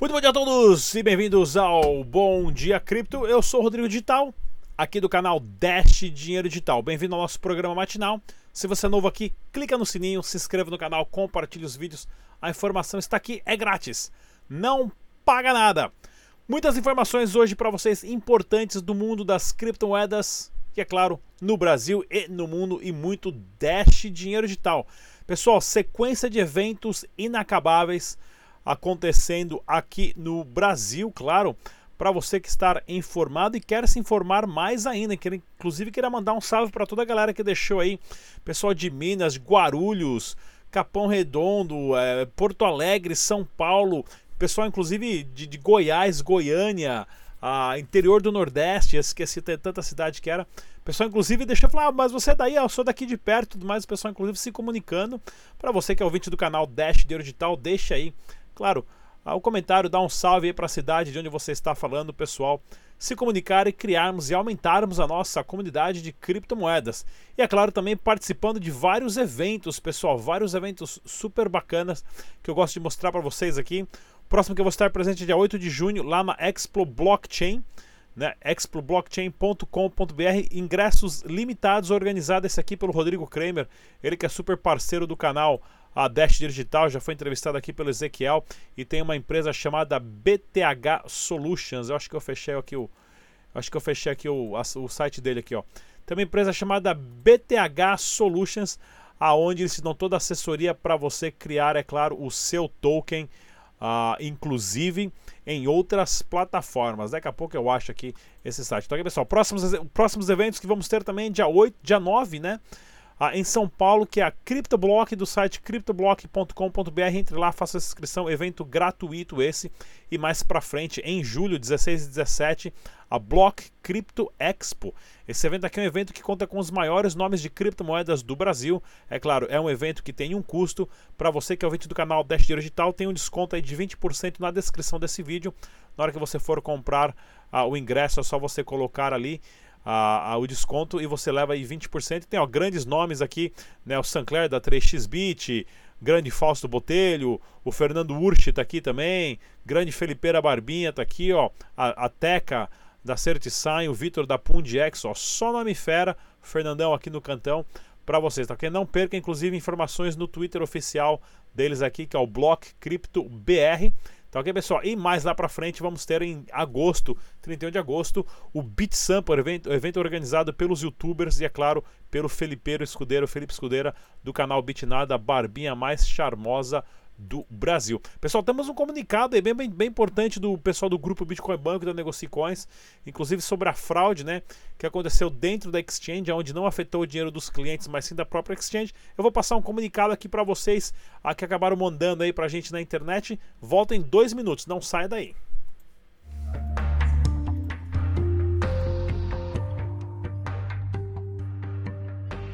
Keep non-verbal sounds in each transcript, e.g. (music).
Muito bom dia a todos e bem-vindos ao Bom Dia Cripto. Eu sou o Rodrigo Digital, aqui do canal Dash Dinheiro Digital. Bem-vindo ao nosso programa matinal. Se você é novo aqui, clica no sininho, se inscreva no canal, compartilhe os vídeos. A informação está aqui, é grátis, não paga nada. Muitas informações hoje para vocês importantes do mundo das criptomoedas, que é claro, no Brasil e no mundo e muito Dash Dinheiro Digital. Pessoal, sequência de eventos inacabáveis acontecendo aqui no Brasil, claro, para você que está informado e quer se informar mais ainda, quer, inclusive queria mandar um salve para toda a galera que deixou aí, pessoal de Minas, Guarulhos, Capão Redondo, é, Porto Alegre, São Paulo, pessoal inclusive de, de Goiás, Goiânia, interior do Nordeste, esqueci tanta cidade que era. Pessoal, inclusive, deixa eu falar, ah, mas você é daí, eu sou daqui de perto, tudo mais. O pessoal, inclusive, se comunicando. Para você que é ouvinte do canal Dash de Digital, deixa aí Claro, o comentário dá um salve aí para a cidade de onde você está falando, pessoal. Se comunicar e criarmos e aumentarmos a nossa comunidade de criptomoedas. E é claro, também participando de vários eventos, pessoal, vários eventos super bacanas que eu gosto de mostrar para vocês aqui. Próximo que eu vou estar presente é dia 8 de junho, lá na Expo Blockchain né, exploblockchain.com.br, ingressos limitados, organizado esse aqui pelo Rodrigo Kramer, ele que é super parceiro do canal a Dash Digital, já foi entrevistado aqui pelo Ezequiel e tem uma empresa chamada BTH Solutions. Eu acho que eu fechei aqui o acho que eu fechei aqui o, o site dele aqui, ó. Tem uma empresa chamada BTH Solutions, aonde eles dão toda a assessoria para você criar, é claro, o seu token, uh, inclusive em outras plataformas. Daqui a pouco eu acho aqui esse site. Então, aqui, pessoal, próximos, próximos eventos que vamos ter também dia 8, dia 9, né? Ah, em São Paulo, que é a CryptoBlock do site cryptoblock.com.br. Entre lá, faça essa inscrição, evento gratuito esse. E mais para frente, em julho, 16 e 17, a Block Crypto Expo. Esse evento aqui é um evento que conta com os maiores nomes de criptomoedas do Brasil. É claro, é um evento que tem um custo. Para você que é ouvinte do canal Dash Digital, tem um desconto aí de 20% na descrição desse vídeo. Na hora que você for comprar ah, o ingresso, é só você colocar ali a, a, o desconto e você leva aí 20%. Tem ó, grandes nomes aqui, né? O Sancler da 3xBit, grande Fausto Botelho, o Fernando Urch tá aqui também, grande Felipeira Barbinha tá aqui, ó, a, a Teca da CertiSign, o Vitor da Pundiex, ó, só nome fera, Fernandão aqui no cantão para vocês, tá ok? Não perca inclusive informações no Twitter oficial deles aqui, que é o Block Crypto BR. Tá ok, pessoal? E mais lá pra frente vamos ter em agosto, 31 de agosto, o Beat Sample, evento, evento organizado pelos youtubers e, é claro, pelo Felipeiro Escudeiro, Felipe Escudeira, do canal Bitnada, a barbinha mais charmosa do Brasil. Pessoal, temos um comunicado aí bem, bem, bem importante do pessoal do grupo Bitcoin Banco da Negocicoins, inclusive sobre a fraude, né, que aconteceu dentro da exchange, onde não afetou o dinheiro dos clientes, mas sim da própria exchange. Eu vou passar um comunicado aqui para vocês, a que acabaram mandando aí para a gente na internet. Volta em dois minutos, não saia daí.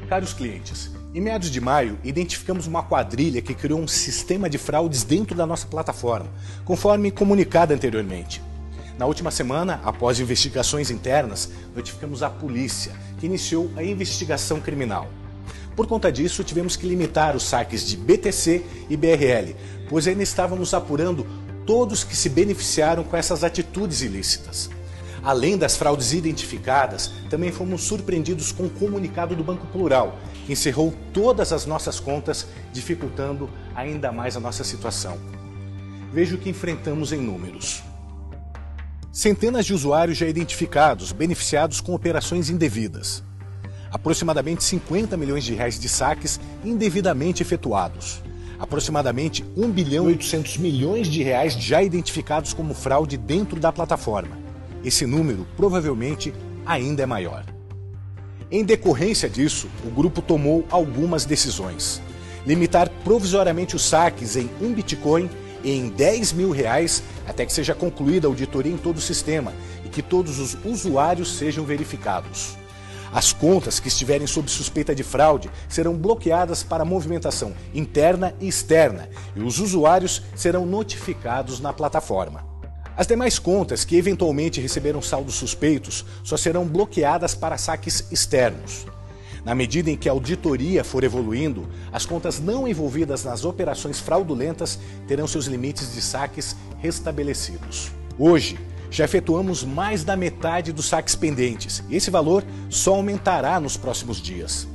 Caros clientes, em meados de maio, identificamos uma quadrilha que criou um sistema de fraudes dentro da nossa plataforma, conforme comunicado anteriormente. Na última semana, após investigações internas, notificamos a polícia, que iniciou a investigação criminal. Por conta disso, tivemos que limitar os saques de BTC e BRL, pois ainda estávamos apurando todos que se beneficiaram com essas atitudes ilícitas. Além das fraudes identificadas, também fomos surpreendidos com o comunicado do Banco Plural, que encerrou todas as nossas contas, dificultando ainda mais a nossa situação. Veja o que enfrentamos em números. Centenas de usuários já identificados, beneficiados com operações indevidas. Aproximadamente 50 milhões de reais de saques indevidamente efetuados. Aproximadamente 1 bilhão e 800 milhões de reais já identificados como fraude dentro da plataforma esse número provavelmente ainda é maior. Em decorrência disso, o grupo tomou algumas decisões. Limitar provisoriamente os saques em um Bitcoin e em 10 mil reais até que seja concluída a auditoria em todo o sistema e que todos os usuários sejam verificados. As contas que estiverem sob suspeita de fraude serão bloqueadas para movimentação interna e externa e os usuários serão notificados na plataforma. As demais contas que eventualmente receberam saldos suspeitos só serão bloqueadas para saques externos. Na medida em que a auditoria for evoluindo, as contas não envolvidas nas operações fraudulentas terão seus limites de saques restabelecidos. Hoje, já efetuamos mais da metade dos saques pendentes e esse valor só aumentará nos próximos dias.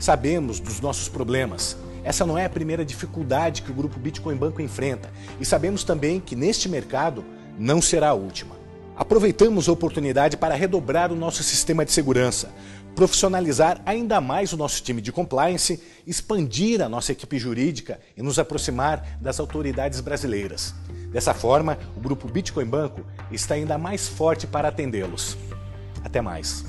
Sabemos dos nossos problemas. Essa não é a primeira dificuldade que o grupo Bitcoin Banco enfrenta e sabemos também que neste mercado não será a última. Aproveitamos a oportunidade para redobrar o nosso sistema de segurança, profissionalizar ainda mais o nosso time de compliance, expandir a nossa equipe jurídica e nos aproximar das autoridades brasileiras. Dessa forma, o grupo Bitcoin Banco está ainda mais forte para atendê-los. Até mais.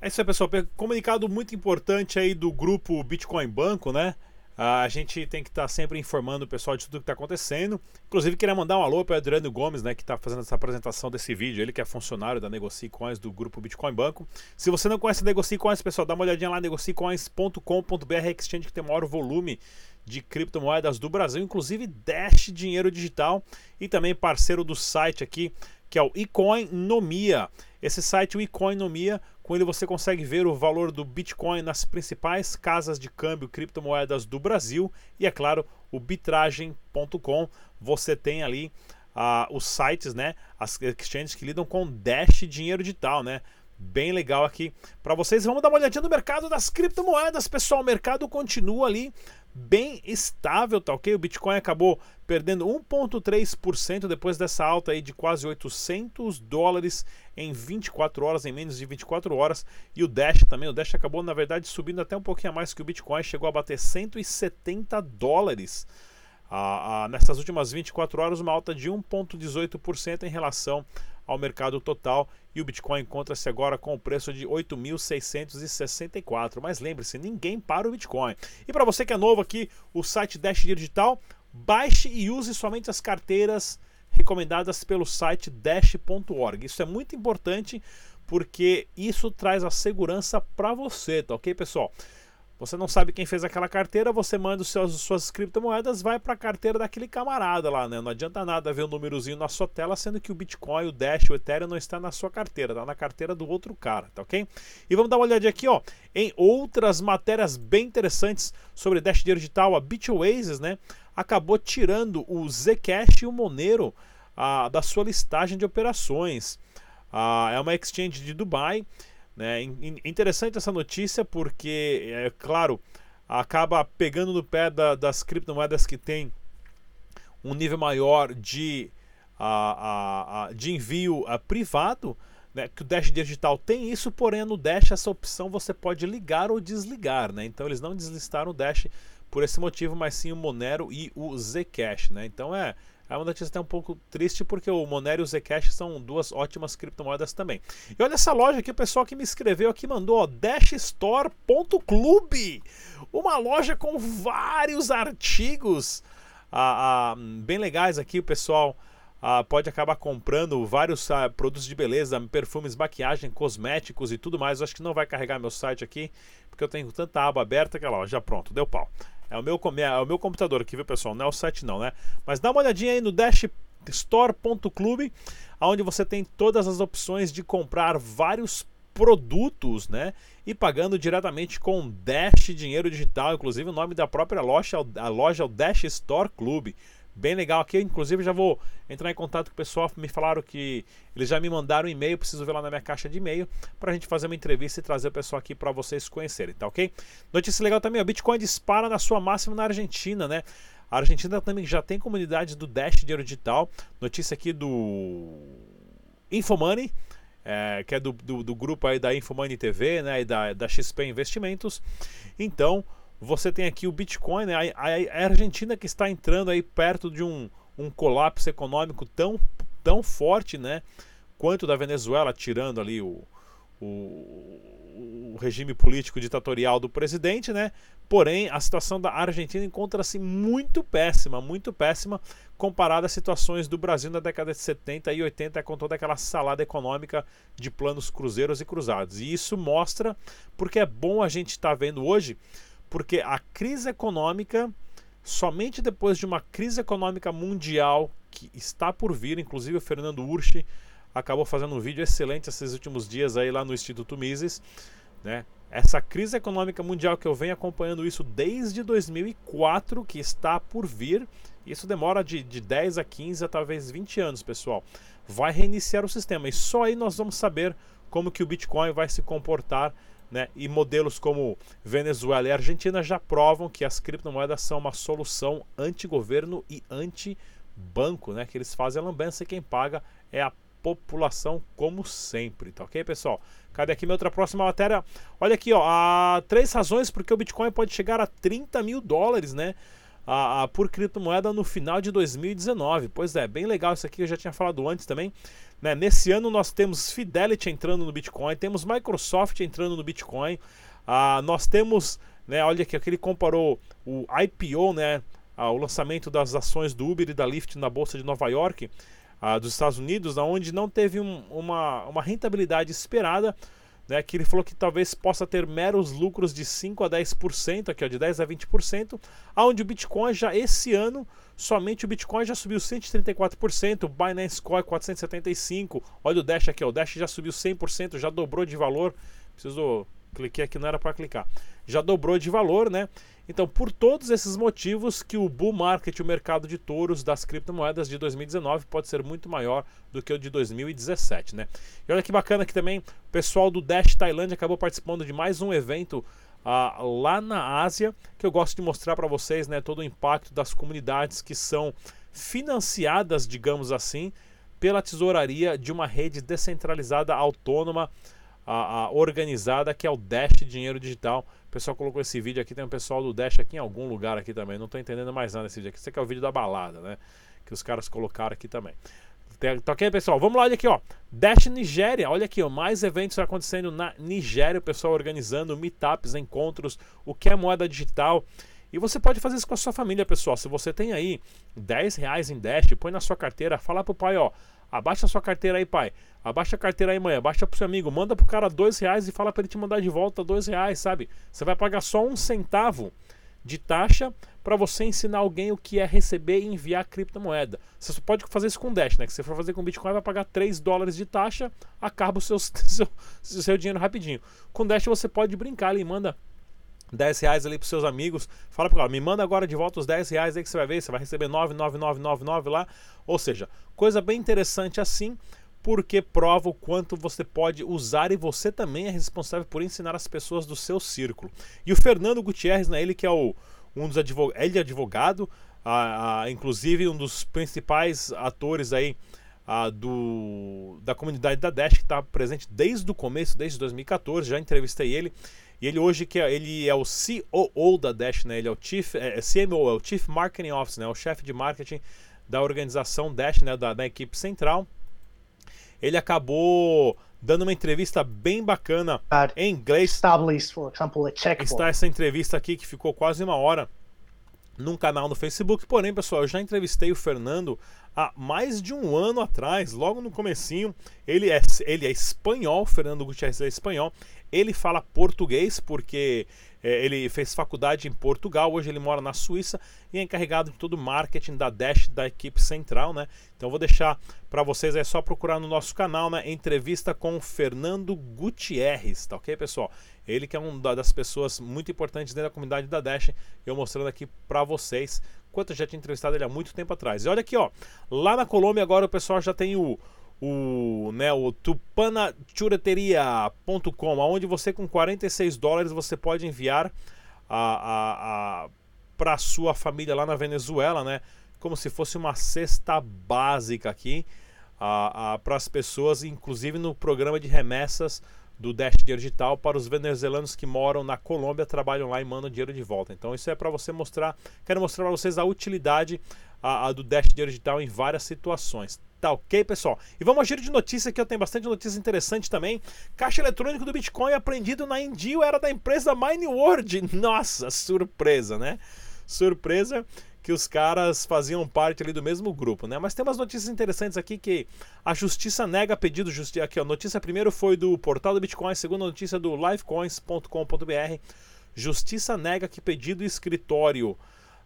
É isso aí, pessoal. Comunicado muito importante aí do grupo Bitcoin Banco, né? A gente tem que estar tá sempre informando o pessoal de tudo que está acontecendo. Inclusive, queria mandar um alô para o Adriano Gomes, né, que está fazendo essa apresentação desse vídeo. Ele que é funcionário da Negocie Coins do grupo Bitcoin Banco. Se você não conhece a Negocie Coins, pessoal, dá uma olhadinha lá, negociecoins.com.br, exchange que tem o maior volume de criptomoedas do Brasil, inclusive Dash Dinheiro Digital e também parceiro do site aqui, que é o Ecoinomia. Esse site, o Ecoinomia, com ele você consegue ver o valor do Bitcoin nas principais casas de câmbio criptomoedas do Brasil e, é claro, o bitragem.com. Você tem ali uh, os sites, né, as exchanges que lidam com Dash dinheiro digital, né? Bem legal aqui para vocês. Vamos dar uma olhadinha no mercado das criptomoedas, pessoal. O mercado continua ali bem estável, tá ok? O Bitcoin acabou perdendo 1,3% depois dessa alta aí de quase 800 dólares em 24 horas, em menos de 24 horas. E o Dash também, o Dash acabou na verdade subindo até um pouquinho a mais que o Bitcoin, chegou a bater 170 dólares. Ah, ah, nessas últimas 24 horas, uma alta de 1,18% em relação ao mercado total e o Bitcoin encontra-se agora com o preço de 8.664. Mas lembre-se, ninguém para o Bitcoin. E para você que é novo aqui, o site Dash Digital, baixe e use somente as carteiras recomendadas pelo site dash.org. Isso é muito importante porque isso traz a segurança para você, tá ok, pessoal? Você não sabe quem fez aquela carteira, você manda os seus, suas criptomoedas, vai para a carteira daquele camarada lá, né? Não adianta nada ver o um númerozinho na sua tela, sendo que o Bitcoin, o Dash, o Ethereum não está na sua carteira, está na carteira do outro cara, tá ok? E vamos dar uma olhadinha aqui, ó, em outras matérias bem interessantes sobre Dash Digital, a Bitways, né? Acabou tirando o Zcash e o Monero ah, da sua listagem de operações. Ah, é uma exchange de Dubai né? Interessante essa notícia porque, é claro, acaba pegando no pé da, das criptomoedas que tem um nível maior de, a, a, a de envio a, privado. Né, que o Dash Digital tem isso, porém no Dash essa opção você pode ligar ou desligar. Né? Então eles não deslistaram o Dash por esse motivo, mas sim o Monero e o Zcash. Né? Então é, é uma notícia até um pouco triste porque o Monero e o Zcash são duas ótimas criptomoedas também. E olha essa loja aqui, o pessoal que me escreveu aqui mandou, ó, dashstore.club. Uma loja com vários artigos ah, ah, bem legais aqui, o pessoal ah, pode acabar comprando vários ah, produtos de beleza, perfumes, maquiagem, cosméticos e tudo mais. Eu acho que não vai carregar meu site aqui, porque eu tenho tanta aba aberta que ó, já pronto, deu pau. É o meu, é o meu computador aqui, viu, pessoal? Não é o site não, né? Mas dá uma olhadinha aí no dashstore.club, onde você tem todas as opções de comprar vários produtos, né? E pagando diretamente com Dash Dinheiro Digital. Inclusive o nome da própria loja, a loja é o Dash Store Club bem legal aqui. Inclusive, já vou entrar em contato com o pessoal. Me falaram que eles já me mandaram um e-mail. Preciso ver lá na minha caixa de e-mail para a gente fazer uma entrevista e trazer o pessoal aqui para vocês conhecerem, tá ok? Notícia legal também: o Bitcoin dispara na sua máxima na Argentina, né? A Argentina também já tem comunidade do Dash Dinheiro Digital. Notícia aqui do Infomoney. É, que é do, do, do, grupo aí da Infomoney TV né, e da, da XP Investimentos. Então, você tem aqui o Bitcoin, né? a, a, a, Argentina que está entrando aí perto de um, um colapso econômico tão, tão forte, né? Quanto da Venezuela, tirando ali o, o, o regime político ditatorial do presidente, né? Porém, a situação da Argentina encontra-se muito péssima, muito péssima, comparada às situações do Brasil na década de 70 e 80, com toda aquela salada econômica de planos cruzeiros e cruzados. E isso mostra porque é bom a gente estar tá vendo hoje porque a crise econômica, somente depois de uma crise econômica mundial que está por vir, inclusive o Fernando Urchi acabou fazendo um vídeo excelente esses últimos dias aí lá no Instituto Mises, né? Essa crise econômica mundial que eu venho acompanhando isso desde 2004, que está por vir, isso demora de, de 10 a 15 a talvez 20 anos, pessoal. Vai reiniciar o sistema e só aí nós vamos saber como que o Bitcoin vai se comportar né? E modelos como Venezuela e Argentina já provam que as criptomoedas são uma solução anti-governo e anti-banco, né? Que eles fazem a lambança e quem paga é a população, como sempre, tá ok, pessoal? Cadê aqui minha outra próxima matéria? Olha aqui, ó, há três razões porque o Bitcoin pode chegar a 30 mil dólares, né? A, a, por criptomoeda no final de 2019. Pois é, bem legal isso aqui, eu já tinha falado antes também. Né? Nesse ano nós temos Fidelity entrando no Bitcoin, temos Microsoft entrando no Bitcoin, ah, nós temos, né, olha aqui, aquele comparou o IPO, né, o lançamento das ações do Uber e da Lyft na Bolsa de Nova York, ah, dos Estados Unidos, onde não teve um, uma, uma rentabilidade esperada, né, que ele falou que talvez possa ter meros lucros de 5 a 10%, aqui ó, de 10 a 20%, aonde o Bitcoin já esse ano, somente o Bitcoin já subiu 134%, o Binance Coin 475%, olha o Dash aqui, ó, o Dash já subiu 100%, já dobrou de valor, preciso cliquei aqui, não era para clicar. Já dobrou de valor, né? Então, por todos esses motivos que o bull market, o mercado de touros das criptomoedas de 2019 pode ser muito maior do que o de 2017, né? E olha que bacana que também o pessoal do Dash Tailândia acabou participando de mais um evento uh, lá na Ásia, que eu gosto de mostrar para vocês, né, todo o impacto das comunidades que são financiadas, digamos assim, pela tesouraria de uma rede descentralizada autônoma a, a, organizada que é o Dash Dinheiro Digital. O pessoal colocou esse vídeo aqui, tem um pessoal do Dash aqui em algum lugar aqui também. Não estou entendendo mais nada desse vídeo aqui. Esse aqui é o vídeo da balada, né? Que os caras colocaram aqui também. Tá ok, pessoal? Vamos lá, olha aqui, ó. Dash Nigéria, olha aqui, ó. Mais eventos acontecendo na Nigéria, o pessoal organizando meetups, encontros, o que é moeda digital. E você pode fazer isso com a sua família, pessoal. Se você tem aí 10 reais em Dash, põe na sua carteira, fala pro pai, ó. Abaixa sua carteira aí, pai. Abaixa a carteira aí, mãe. Abaixa pro seu amigo. Manda pro cara dois reais e fala para ele te mandar de volta dois reais, sabe? Você vai pagar só um centavo de taxa para você ensinar alguém o que é receber e enviar criptomoeda. Você só pode fazer isso com Dash, né? Que se você for fazer com Bitcoin, vai pagar 3 dólares de taxa, acaba o seu, (laughs) seu, seu dinheiro rapidinho. Com Dash você pode brincar ali, manda 10 reais ali para seus amigos. Fala para me manda agora de volta os 10 reais aí que você vai ver. Você vai receber 99999 lá. Ou seja, coisa bem interessante assim, porque prova o quanto você pode usar e você também é responsável por ensinar as pessoas do seu círculo. E o Fernando Gutierrez, né, ele que é o, um dos advogados, ele é advogado, a, inclusive um dos principais atores aí a, do, da comunidade da Dash, que está presente desde o começo, desde 2014, já entrevistei ele. E ele hoje que é, ele é o COO da Dash, né? Ele é o Chief, é, é CMO, é o Chief Marketing Officer, né? O chefe de marketing da organização Dash, né? Da, da equipe central. Ele acabou dando uma entrevista bem bacana em inglês. For example, a. Está essa entrevista aqui que ficou quase uma hora num canal no Facebook. Porém, pessoal, eu já entrevistei o Fernando há mais de um ano atrás, logo no comecinho. Ele é, ele é espanhol, Fernando Gutierrez é espanhol. Ele fala português porque é, ele fez faculdade em Portugal, hoje ele mora na Suíça e é encarregado de todo o marketing da Dash da equipe central, né? Então vou deixar para vocês é só procurar no nosso canal, né? Entrevista com Fernando Gutierrez, tá ok, pessoal? Ele que é uma das pessoas muito importantes dentro da comunidade da Dash, eu mostrando aqui para vocês quanto eu já tinha entrevistado ele há muito tempo atrás. E olha aqui, ó, lá na Colômbia agora o pessoal já tem o o, né, o tupanachureteria.com, onde você com 46 dólares você pode enviar a, a, a para sua família lá na Venezuela, né, como se fosse uma cesta básica aqui para as pessoas, inclusive no programa de remessas do Dash Digital para os venezuelanos que moram na Colômbia, trabalham lá e mandam dinheiro de volta. Então isso é para você mostrar, quero mostrar para vocês a utilidade a, a do Dash Digital em várias situações. Tá ok, pessoal? E vamos ao giro de notícia que eu tenho bastante notícia interessante também. Caixa eletrônico do Bitcoin aprendido na Indio era da empresa MineWorld. (laughs) Nossa, surpresa, né? Surpresa que os caras faziam parte ali do mesmo grupo, né? Mas tem umas notícias interessantes aqui que a justiça nega pedido justiça aqui, ó. Notícia primeiro foi do portal do Bitcoin, segunda notícia do livecoins.com.br. Justiça nega que pedido escritório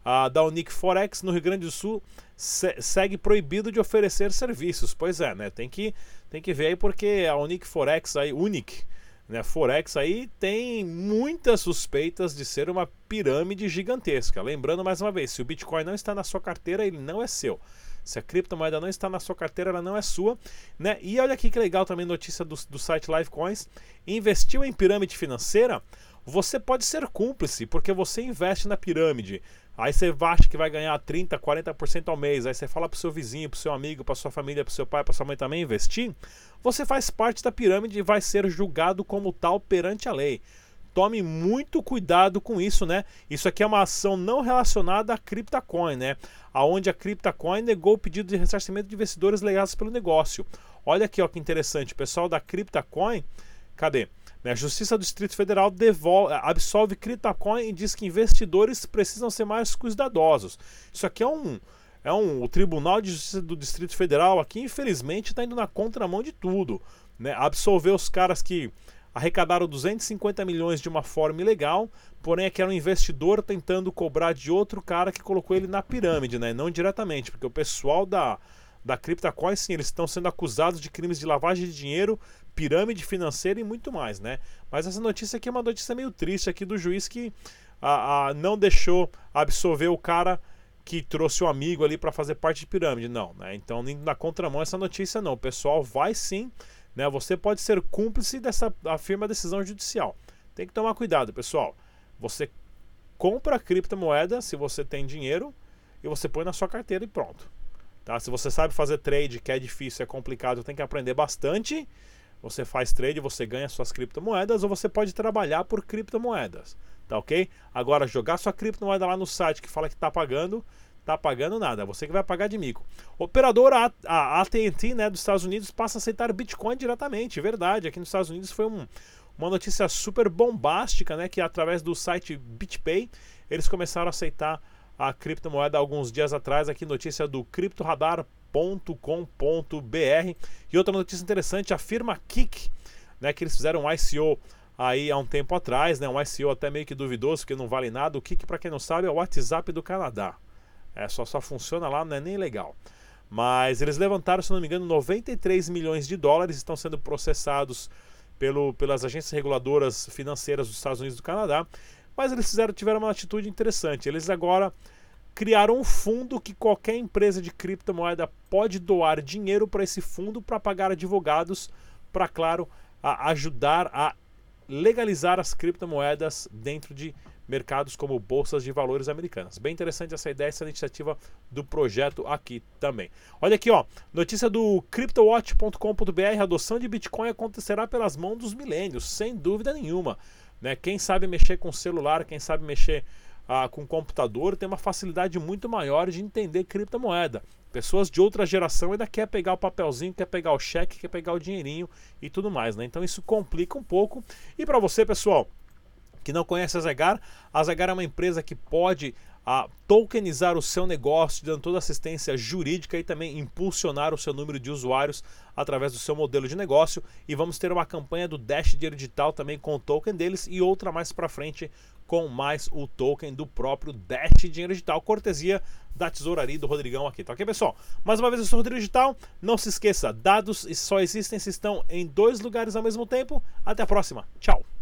a da Unique Forex no Rio Grande do Sul se segue proibido de oferecer serviços. Pois é, né? Tem que, tem que ver aí porque a Unique Forex aí, Unique, né? Forex aí tem muitas suspeitas de ser uma pirâmide gigantesca. Lembrando mais uma vez, se o Bitcoin não está na sua carteira, ele não é seu. Se a criptomoeda não está na sua carteira, ela não é sua. Né? E olha aqui que legal também notícia do, do site Livecoins. Investiu em pirâmide financeira? Você pode ser cúmplice, porque você investe na pirâmide. Aí você acha que vai ganhar 30, 40% ao mês. Aí você fala pro seu vizinho, pro seu amigo, pra sua família, pro seu pai, pra sua mãe também investir. Você faz parte da pirâmide e vai ser julgado como tal perante a lei. Tome muito cuidado com isso, né? Isso aqui é uma ação não relacionada à CryptoCoin, né? Aonde a CryptoCoin negou o pedido de ressarcimento de investidores legados pelo negócio. Olha aqui, ó, que interessante. O pessoal da CryptoCoin, cadê? A Justiça do Distrito Federal devolve, absolve CryptoCoin e diz que investidores precisam ser mais cuidadosos. Isso aqui é um, é um o Tribunal de Justiça do Distrito Federal aqui, infelizmente, está indo na contramão de tudo. Né? Absolver os caras que arrecadaram 250 milhões de uma forma ilegal, porém aqui era um investidor tentando cobrar de outro cara que colocou ele na pirâmide, né? não diretamente, porque o pessoal da, da CryptoCoin, sim, eles estão sendo acusados de crimes de lavagem de dinheiro, pirâmide financeira e muito mais, né? Mas essa notícia aqui é uma notícia meio triste aqui do juiz que a, a não deixou absolver o cara que trouxe o amigo ali para fazer parte de pirâmide, não, né? Então, na contramão essa notícia não, o pessoal vai sim, né? Você pode ser cúmplice dessa afirma decisão judicial. Tem que tomar cuidado, pessoal. Você compra criptomoeda se você tem dinheiro e você põe na sua carteira e pronto. Tá? Se você sabe fazer trade, que é difícil, é complicado, tem que aprender bastante. Você faz trade, você ganha suas criptomoedas ou você pode trabalhar por criptomoedas, tá ok? Agora, jogar sua criptomoeda lá no site que fala que está pagando, tá pagando nada, você que vai pagar de mico. Operadora AT&T, né, dos Estados Unidos passa a aceitar Bitcoin diretamente, verdade. Aqui nos Estados Unidos foi um, uma notícia super bombástica, né, que através do site BitPay eles começaram a aceitar a criptomoeda alguns dias atrás, aqui notícia do criptoradar.com.br. E outra notícia interessante, a firma Kik, né, que eles fizeram um ICO aí há um tempo atrás, né, um ICO até meio que duvidoso, porque não vale nada. O Kik, para quem não sabe, é o WhatsApp do Canadá. É, só, só funciona lá, não é nem legal. Mas eles levantaram, se não me engano, 93 milhões de dólares, estão sendo processados pelo, pelas agências reguladoras financeiras dos Estados Unidos e do Canadá. Mas eles fizeram, tiveram uma atitude interessante. Eles agora criaram um fundo que qualquer empresa de criptomoeda pode doar dinheiro para esse fundo para pagar advogados para, claro, a ajudar a legalizar as criptomoedas dentro de mercados como bolsas de valores americanas. Bem interessante essa ideia, essa iniciativa do projeto aqui também. Olha aqui, ó, notícia do cryptowatch.com.br, adoção de Bitcoin acontecerá pelas mãos dos milênios, sem dúvida nenhuma. Né? Quem sabe mexer com celular, quem sabe mexer ah, com computador, tem uma facilidade muito maior de entender criptomoeda. Pessoas de outra geração ainda quer pegar o papelzinho, quer pegar o cheque, quer pegar o dinheirinho e tudo mais. Né? Então isso complica um pouco. E para você, pessoal, que não conhece a Zegar, a Zegar é uma empresa que pode a tokenizar o seu negócio, dando toda assistência jurídica e também impulsionar o seu número de usuários através do seu modelo de negócio. E vamos ter uma campanha do Dash Dinheiro Digital também com o token deles e outra mais para frente com mais o token do próprio Dash Dinheiro Digital, cortesia da tesouraria do Rodrigão aqui, tá ok, pessoal? Mais uma vez, eu sou o Rodrigo Digital. Não se esqueça, dados só existem se estão em dois lugares ao mesmo tempo. Até a próxima. Tchau!